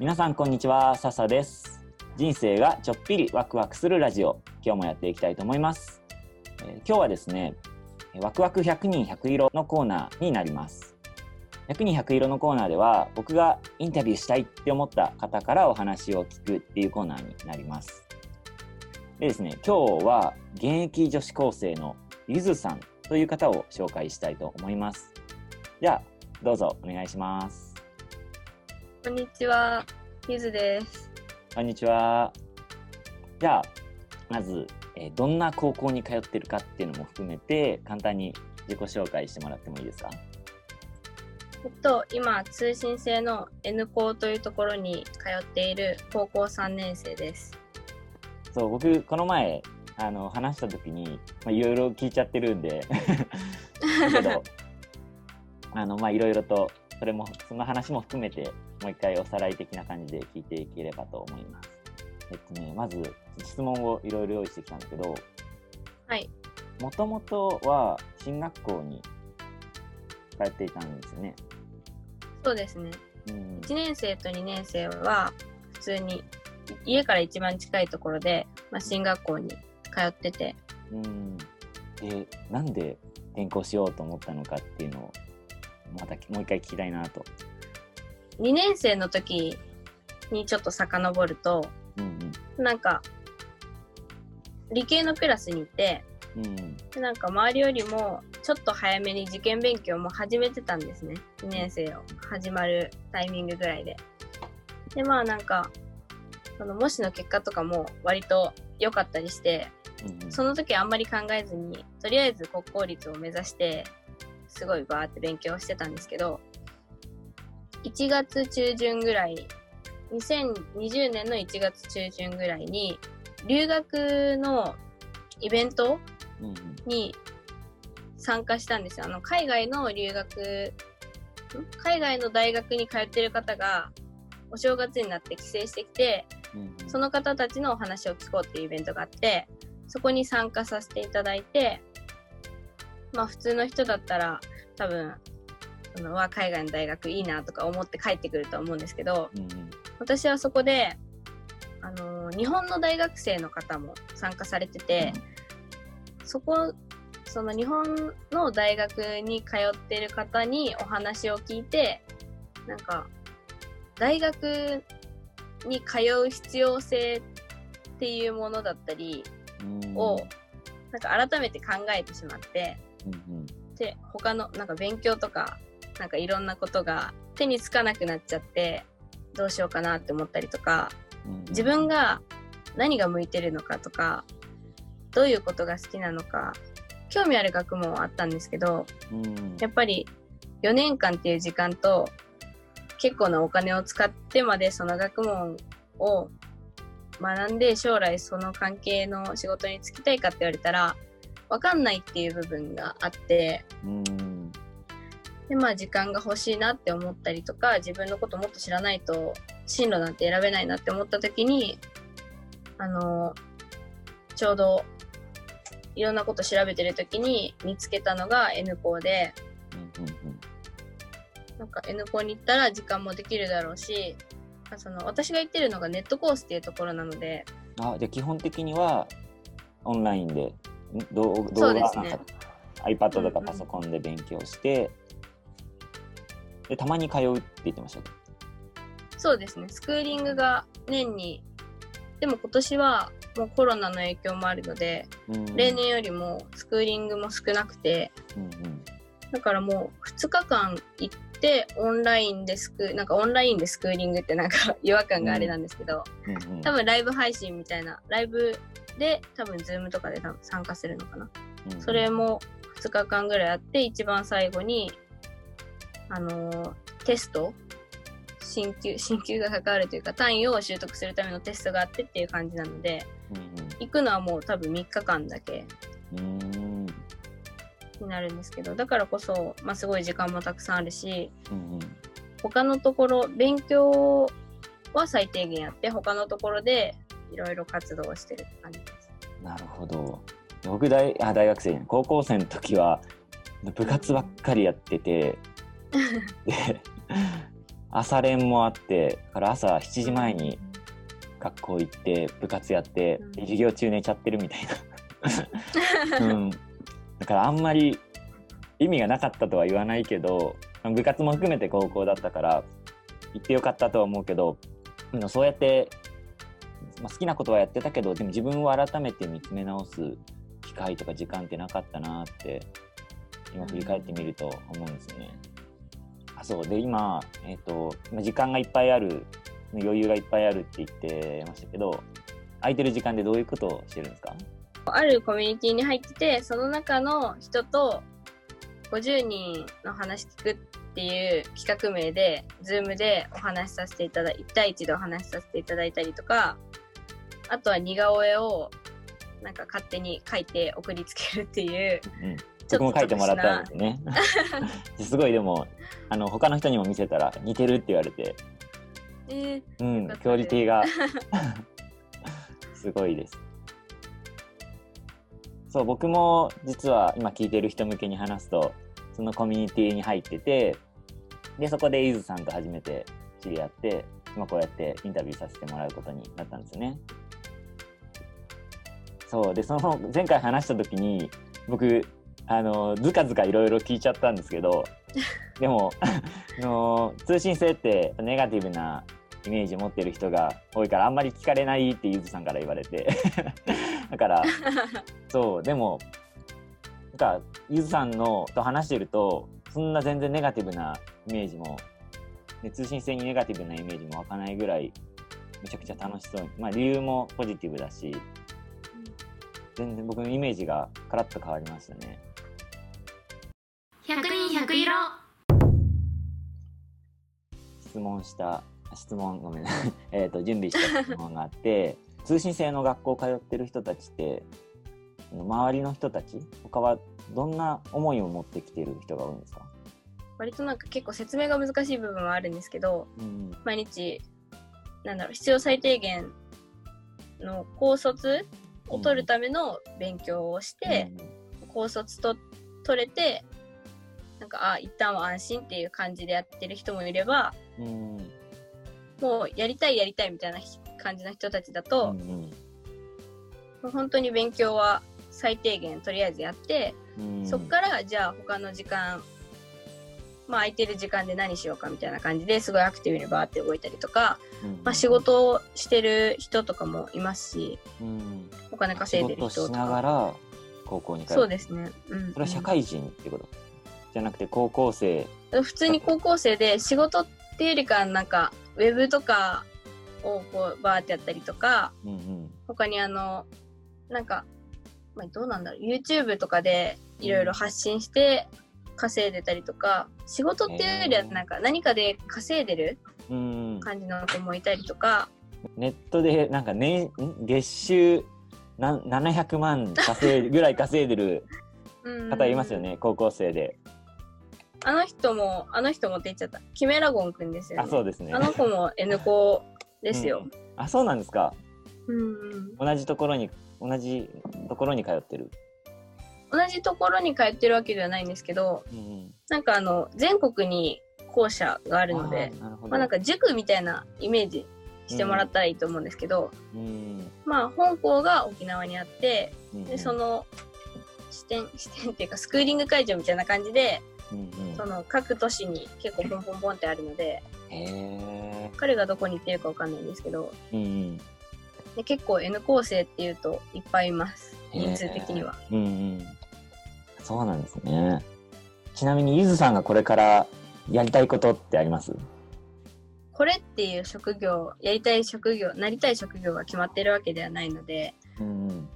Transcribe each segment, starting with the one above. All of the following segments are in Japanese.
皆さんこんにちは。笹です。人生がちょっぴりワクワクするラジオ。今日もやっていきたいと思います、えー今日はですねワクワク100人100色のコーナーになります。100人100色のコーナーでは僕がインタビューしたいって思った方からお話を聞くっていうコーナーになります。でですね今日は現役女子高生のゆずさんという方を紹介したいと思います。じゃあどうぞお願いします。こんにちは、ゆずです。こんにちは。じゃあ、まず、えーどんな高校に通ってるかっていうのも含めて、簡単に自己紹介してもらってもいいですか？えっと、今、通信制の N 校というところに通っている高校3年生です。そう、僕、この前、あの、話した時に、まあ、いろいろ聞いちゃってるんで、だけど、あの、まあ、いろいろと、それも、その話も含めて、もう一回おさらい的な感じで聞いていければと思います。えっとね、まず、質問をいろいろ用意してきたんだけど、はい。もともとは進学校に通っていたんですよね。そうですね。うん1年生と2年生は、普通に、家から一番近いところで、まあ、進学校に通ってて、うん、でなんで転校しようと思ったのかっていうのをまたもう一回聞きたいなと。2年生の時にちょっと遡ると、うんなんか、理系のクラスにいて、うんうんでなんか周りよりもちょっと早めに受験勉強も始めてたんですね。2年生を始まるタイミングぐらいで。で、まあなんか、その模試の結果とかも割と良かったりして、うんその時あんまり考えずに、とりあえず国公立を目指して、すごいバーって勉強してたんですけど、1月中旬ぐらい、2020年の1月中旬ぐらいに、留学のイベントに参加したんですよ。あの、海外の留学、ん？海外の大学に通ってる方が、お正月になって帰省してきて、その方たちのお話を聞こうっていうイベントがあって、そこに参加させていただいて、まあ普通の人だったら多分、そのわ海外の大学いいなとか思って帰ってくると思うんですけど、うんうん。私はそこで、あの日本の大学生の方も参加されてて、そこ、その日本の大学に通ってる方にお話を聞いて、なんか、大学に通う必要性っていうものだったりうん。を、なんか改めて考えてしまって、うんうん。で、他の、なんか勉強とか、なんかいろんなことが手につかなくなっちゃって、どうしようかなって思ったりとか、自分が何が向いてるのかとか、どういうことが好きなのか、興味ある学問はあったんですけど、うん。やっぱり4年間っていう時間と、結構なお金を使ってまでその学問を学んで将来その関係の仕事に就きたいかって言われたら、わかんないっていう部分があって、うんで、まあ時間が欲しいなって思ったりとか、自分のこともっと知らないと進路なんて選べないなって思った時に、あの、ちょうどいろんなこと調べてる時に見つけたのが N 校で、なんか N 校に行ったら時間もできるだろうし、その私が行ってるのがネットコースっていうところなので、あじゃあ基本的にはオンラインでん動画うですね。iPad とかパソコンで勉強して、でたまに通うって言ってました？そうですね、スクーリングが年に、でも今年はもうコロナの影響もあるので、うん。例年よりもスクーリングも少なくて、うんうん。だからもう2日間行ってオンラインでスクなんかオンラインでスクーリングってなんか違和感があれなんですけど、うんうん。多分ライブ配信みたいなライブで多分ズームとかで多分参加するのかな、うんうん。それも2日間ぐらいあって一番最後にあのテスト進級進級が関わるというか単位を習得するためのテストがあってっていう感じなのでうん行くのはもう多分3日間だけになるんですけどだからこそ、まあ、すごい時間もたくさんあるしうんうん他のところ勉強は最低限やって他のところでいろいろ活動をしてるって感じです。なるほど。僕大あ大学生高校生の時は部活ばっかりやっててで朝練もあってだから朝7時前に学校行って部活やってうん。授業中寝ちゃってるみたいな、うん、だからあんまり意味がなかったとは言わないけど部活も含めて高校だったから行ってよかったとは思うけどそうやって、まあ、好きなことはやってたけどでも自分を改めて見つめ直す機会とか時間ってなかったなって今振り返ってみると思うんですよね。あそう。で今、えーとまあ時間がいっぱいある余裕がいっぱいあるって言ってましたけど空いてる時間でどういうことをしてるんですか？あるコミュニティに入っててその中の人と50人の話聞くっていう企画名で Zoom でお話しさせていただい1対1でお話しさせていただいたりとかあとは似顔絵をなんか勝手に書いて送りつけるっていううん僕も書いてもらったんですね。すごいでもあの他の人にも見せたら似てるって言われて、えーうんクオリティが すごいです。そう僕も実は今聞いてる人向けに話すとそのコミュニティに入っててでそこでゆずさんと初めて知り合って今こうやってインタビューさせてもらうことになったんですよね。そうでその前回話した時に僕あのずかずかいろいろ聞いちゃったんですけど でもあの通信制ってネガティブなイメージを持ってる人が多いからあんまり聞かれないってゆずさんから言われて だからそうでもなんかゆずさんのと話してるとそんな全然ネガティブなイメージも、ね、通信制にネガティブなイメージも湧かないぐらいめちゃくちゃ楽しそうにまあ理由もポジティブだし全然僕のイメージがカラッと変わりましたね。100人100色質問した質問ごめんなさい。えーと準備した質問があって 通信制の学校通ってる人たちって周りの人たち他はどんな思いを持ってきてる人が多いんですか、割となんか結構説明が難しい部分はあるんですけどうん毎日なんだろう必要最低限の高卒を取るための勉強をして、高卒と取れてなんかあ一旦は安心っていう感じでやってる人もいればうん。うんもうやりたいやりたいみたいな感じの人たちだと、うんもう本当に勉強は最低限とりあえずやって、うん。そっからじゃあ他の時間まあ空いてる時間で何しようかみたいな感じですごいアクティブにバーって動いたりとか、うんまあ、仕事をしてる人とかもいますしうん。お金稼いでる仕事しな人とかがら高校にそうですね、うん、それは社会人ってこと？じゃなくて高校生。うん普通に高校生で仕事っていうよりかはなんかウェブとかをこうバーってやったりとかうんうん。他にあのなんか、まあ、どうなんだろう。YouTube とかでいろいろ発信して稼いでたりとか、仕事っていうよりはなんか何かで稼いでるうん感じの子もいたりとか、ネットでなんか年ん月収なん700万稼いぐらい稼いでるうん。方いますよね高校生であの人もあの人もって言っちゃった。キメラゴンくんですよね。あそうですね。あの子も N 子ですよ、あそうなんですか。うんうん。同じところに同じところに通ってる。同じところに通ってるわけではないんですけどうんなんかあの全国に校舎があるのであまあなんか塾みたいなイメージしてもらったらいいと思うんですけど、うんまあ本校が沖縄にあってうんでその支店支店っていうかスクーリング会場みたいな感じでうんうん。その各都市に結構ポンポンポンってあるので彼がどこに行ってるかわかんないんですけどうんうん。で結構 N 構成っていうといっぱいいます。人数的には。うんうん。そうなんですね。ちなみにゆずさんがこれからやりたいことってあります？これっていう職業やりたい職業なりたい職業が決まってるわけではないのでうんうん。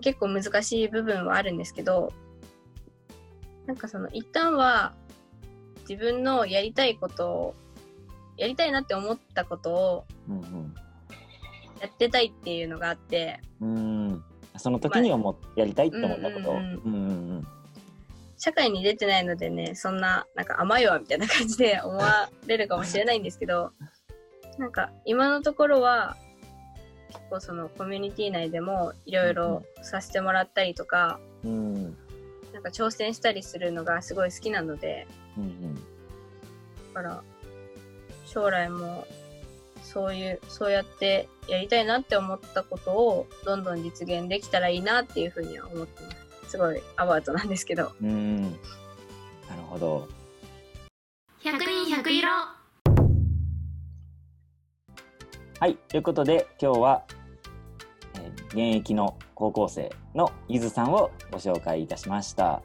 結構難しい部分はあるんですけどなんかその一旦は自分のやりたいことをやりたいなって思ったことをうんやってたいっていうのがあってうんうん。その時に思っやりたいって思ったこと。社会に出てないのでねそんななんか甘いわみたいな感じで思われるかもしれないんですけど なんか今のところは結構そのコミュニティ内でもいろいろさせてもらったりとかうんうんなんか挑戦したりするのがすごい好きなのでうんうん。だから将来もそういう、そうやってやりたいなって思ったことをどんどん実現できたらいいなっていうふうには思ってます。すごいアバウトなんですけど。うーん。なるほど。100人100色。はい。ということで今日は、えー現役の高校生のゆずさんをご紹介いたしました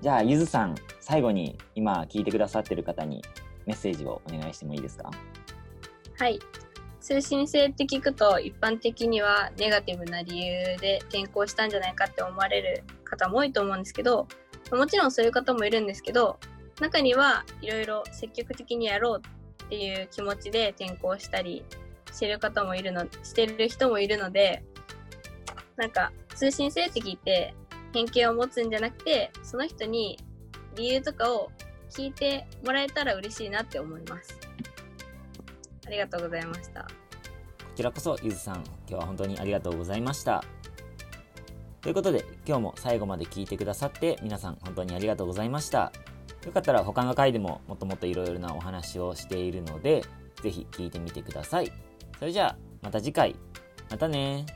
じゃあゆずさん最後に今聞いてくださってる方にメッセージをお願いしてもいいですか？はい。通信制って聞くと一般的にはネガティブな理由で転校したんじゃないかって思われる方も多いと思うんですけどもちろんそういう方もいるんですけど中にはいろいろ積極的にやろうっていう気持ちで転校したりしてる方もいるのしてる人もいるのでなんか通信制って聞いて偏見を持つんじゃなくてその人に理由とかを聞いてもらえたら嬉しいなって思います。ありがとうございました。こちらこそゆずさん。今日は本当にありがとうございました。ということで今日も最後まで聞いてくださって皆さん本当にありがとうございました。よかったら他の回でももっともっといろいろなお話をしているのでぜひ聞いてみてください。それじゃあまた次回。またね。